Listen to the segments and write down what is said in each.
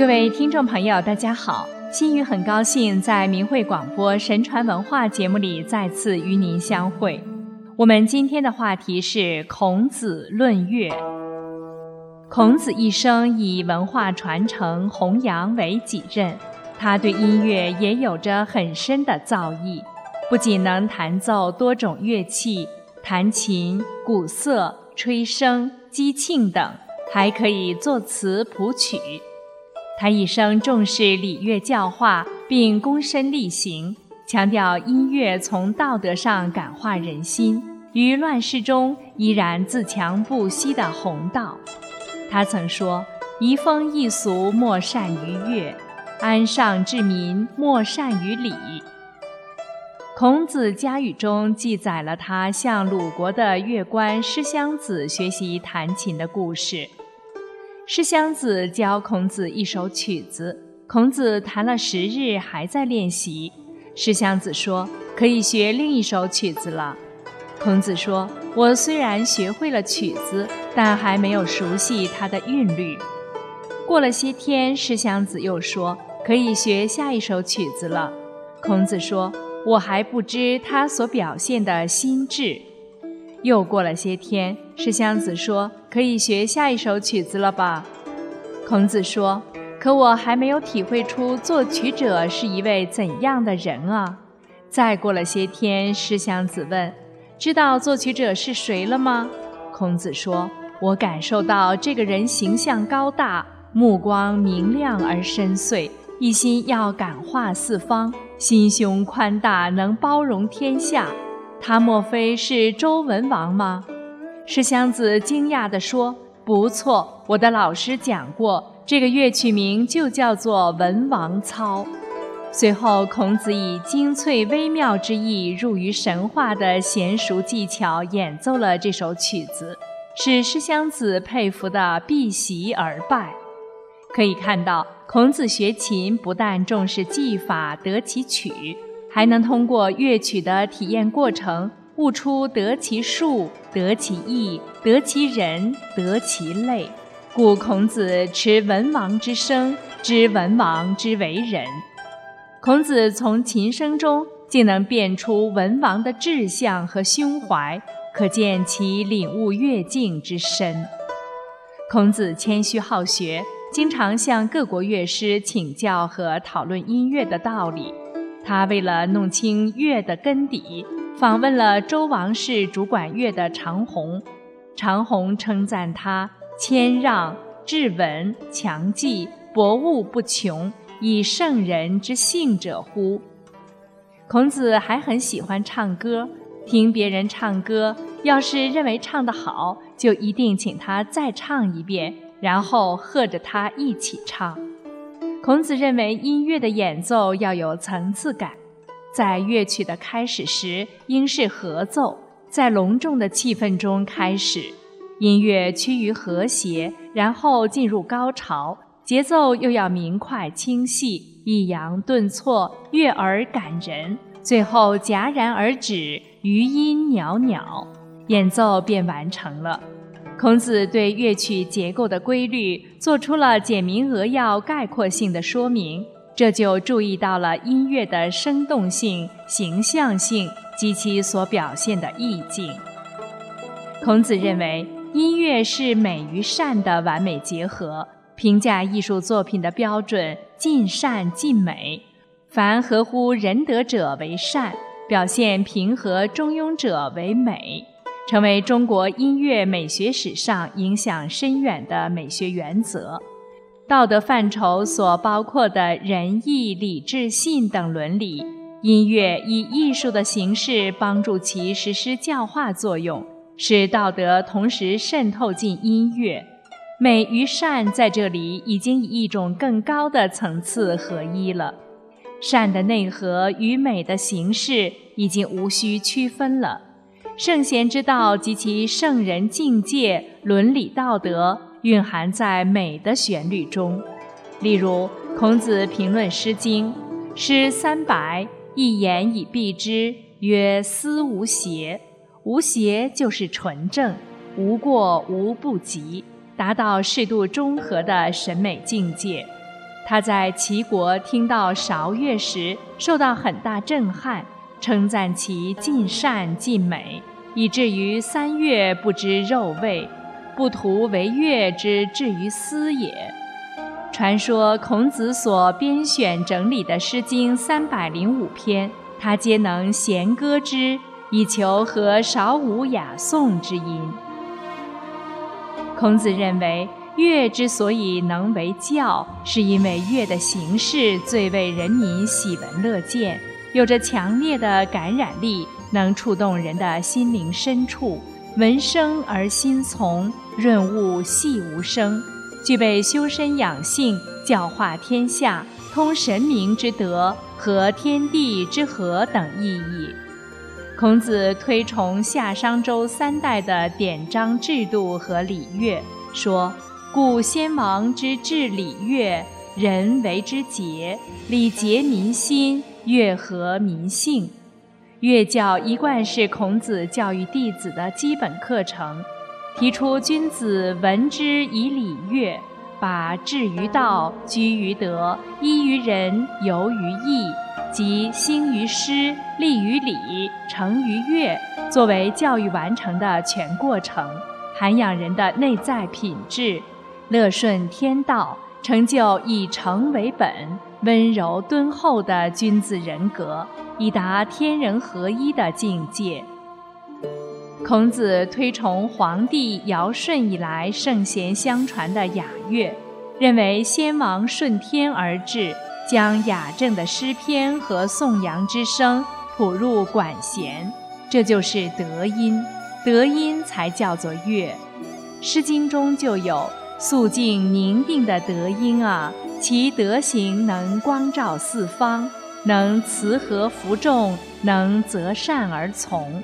各位听众朋友，大家好！心雨很高兴在明慧广播神传文化节目里再次与您相会。我们今天的话题是孔子论乐。孔子一生以文化传承、弘扬为己任，他对音乐也有着很深的造诣，不仅能弹奏多种乐器，弹琴、鼓瑟、吹笙、击磬等，还可以作词谱曲。他一生重视礼乐教化，并躬身力行，强调音乐从道德上感化人心，于乱世中依然自强不息的弘道。他曾说：“移风易俗，莫善于乐；安上治民，莫善于礼。”孔子家语中记载了他向鲁国的乐官师襄子学习弹琴的故事。师襄子教孔子一首曲子，孔子弹了十日还在练习。师襄子说：“可以学另一首曲子了。”孔子说：“我虽然学会了曲子，但还没有熟悉它的韵律。”过了些天，师襄子又说：“可以学下一首曲子了。”孔子说：“我还不知它所表现的心智。”又过了些天，师襄子说：“可以学下一首曲子了吧？”孔子说：“可我还没有体会出作曲者是一位怎样的人啊！”再过了些天，师襄子问：“知道作曲者是谁了吗？”孔子说：“我感受到这个人形象高大，目光明亮而深邃，一心要感化四方，心胸宽大，能包容天下。”他莫非是周文王吗？师襄子惊讶地说：“不错，我的老师讲过，这个乐曲名就叫做《文王操》。”随后，孔子以精粹微妙之意、入于神话的娴熟技巧演奏了这首曲子，使师襄子佩服的避席而拜。可以看到，孔子学琴不但重视技法，得其曲。还能通过乐曲的体验过程，悟出得其术、得其意、得其人、得其类。故孔子持文王之声，知文王之为人。孔子从琴声中竟能辨出文王的志向和胸怀，可见其领悟乐境之深。孔子谦虚好学，经常向各国乐师请教和讨论音乐的道理。他为了弄清乐的根底，访问了周王室主管乐的长虹。长虹称赞他谦让、质稳、强记、博物不穷，以圣人之性者乎？孔子还很喜欢唱歌，听别人唱歌，要是认为唱得好，就一定请他再唱一遍，然后和着他一起唱。孔子认为音乐的演奏要有层次感，在乐曲的开始时应是合奏，在隆重的气氛中开始，音乐趋于和谐，然后进入高潮，节奏又要明快清晰，抑扬顿挫，悦耳感人，最后戛然而止，余音袅袅，演奏便完成了。孔子对乐曲结构的规律做出了简明扼要、概括性的说明，这就注意到了音乐的生动性、形象性及其所表现的意境。孔子认为，音乐是美与善的完美结合，评价艺术作品的标准尽善尽美，凡合乎仁德者为善，表现平和中庸者为美。成为中国音乐美学史上影响深远的美学原则，道德范畴所包括的仁义礼智信等伦理，音乐以艺术的形式帮助其实施教化作用，使道德同时渗透进音乐，美与善在这里已经以一种更高的层次合一了，善的内核与美的形式已经无需区分了。圣贤之道及其圣人境界、伦理道德蕴含在美的旋律中。例如，孔子评论《诗经》：“诗三百，一言以蔽之，曰思无邪。无邪就是纯正，无过无不及，达到适度中和的审美境界。他在齐国听到韶乐时，受到很大震撼，称赞其尽善尽美，以至于三月不知肉味，不图为乐之至于斯也。传说孔子所编选整理的《诗经》三百零五篇，他皆能弦歌之，以求和韶武雅颂之音。孔子认为。乐之所以能为教，是因为乐的形式最为人民喜闻乐见，有着强烈的感染力，能触动人的心灵深处，闻声而心从，润物细无声，具备修身养性、教化天下、通神明之德和天地之和等意义。孔子推崇夏商周三代的典章制度和礼乐，说。故先王之治礼乐，人为之节，礼节民心，乐和民性。乐教一贯是孔子教育弟子的基本课程，提出君子闻之以礼乐，把志于道、居于德、依于仁、游于义，即兴于诗、立于礼、成于乐，作为教育完成的全过程，涵养人的内在品质。乐顺天道，成就以诚为本、温柔敦厚的君子人格，以达天人合一的境界。孔子推崇黄帝尧舜以来圣贤相传的雅乐，认为先王顺天而治，将雅正的诗篇和颂扬之声谱入管弦，这就是德音，德音才叫做乐。《诗经》中就有。肃静宁定的德音啊，其德行能光照四方，能慈和服众，能择善而从。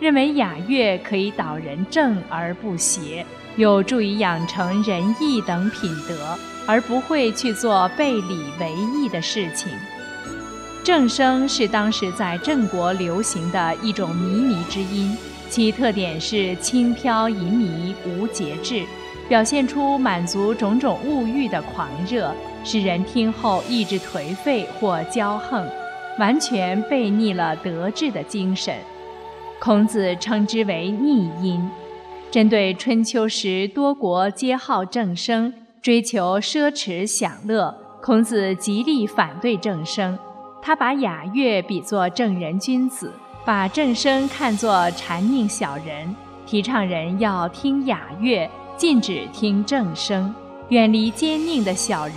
认为雅乐可以导人正而不邪，有助于养成仁义等品德，而不会去做背礼违义的事情。正声是当时在郑国流行的一种靡靡之音，其特点是轻飘淫靡，无节制。表现出满足种种物欲的狂热，使人听后意志颓废或骄横，完全背逆了德治的精神。孔子称之为逆音。针对春秋时多国皆好正声，追求奢侈享乐，孔子极力反对正声。他把雅乐比作正人君子，把正声看作谄佞小人，提倡人要听雅乐。禁止听正声，远离奸佞的小人。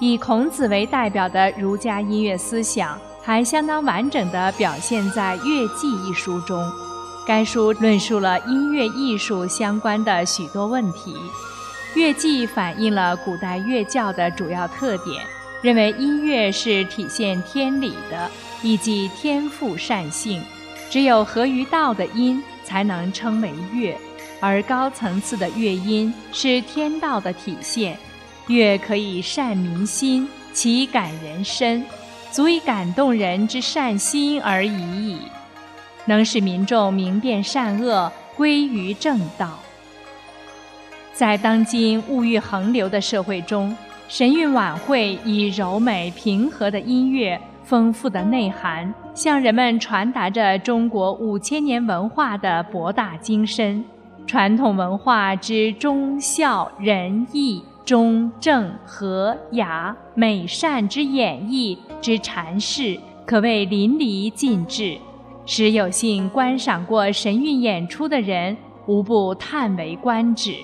以孔子为代表的儒家音乐思想，还相当完整地表现在《乐记》一书中。该书论述了音乐艺术相关的许多问题。《乐记》反映了古代乐教的主要特点，认为音乐是体现天理的，以及天赋善性，只有合于道的音才能称为乐。而高层次的乐音是天道的体现，乐可以善民心，其感人深，足以感动人之善心而已矣，能使民众明辨善恶，归于正道。在当今物欲横流的社会中，神韵晚会以柔美平和的音乐、丰富的内涵，向人们传达着中国五千年文化的博大精深。传统文化之忠孝仁义忠正和雅美善之演绎之阐释，可谓淋漓尽致，使有幸观赏过神韵演出的人无不叹为观止。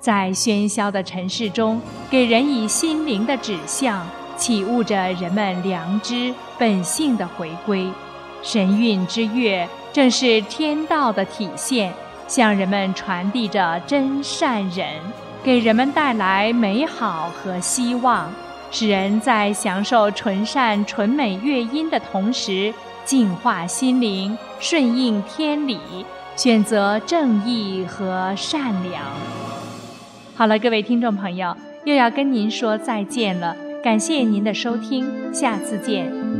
在喧嚣的尘世中，给人以心灵的指向，启悟着人们良知本性的回归。神韵之乐，正是天道的体现。向人们传递着真善忍，给人们带来美好和希望，使人在享受纯善纯美乐音的同时，净化心灵，顺应天理，选择正义和善良。好了，各位听众朋友，又要跟您说再见了，感谢您的收听，下次见。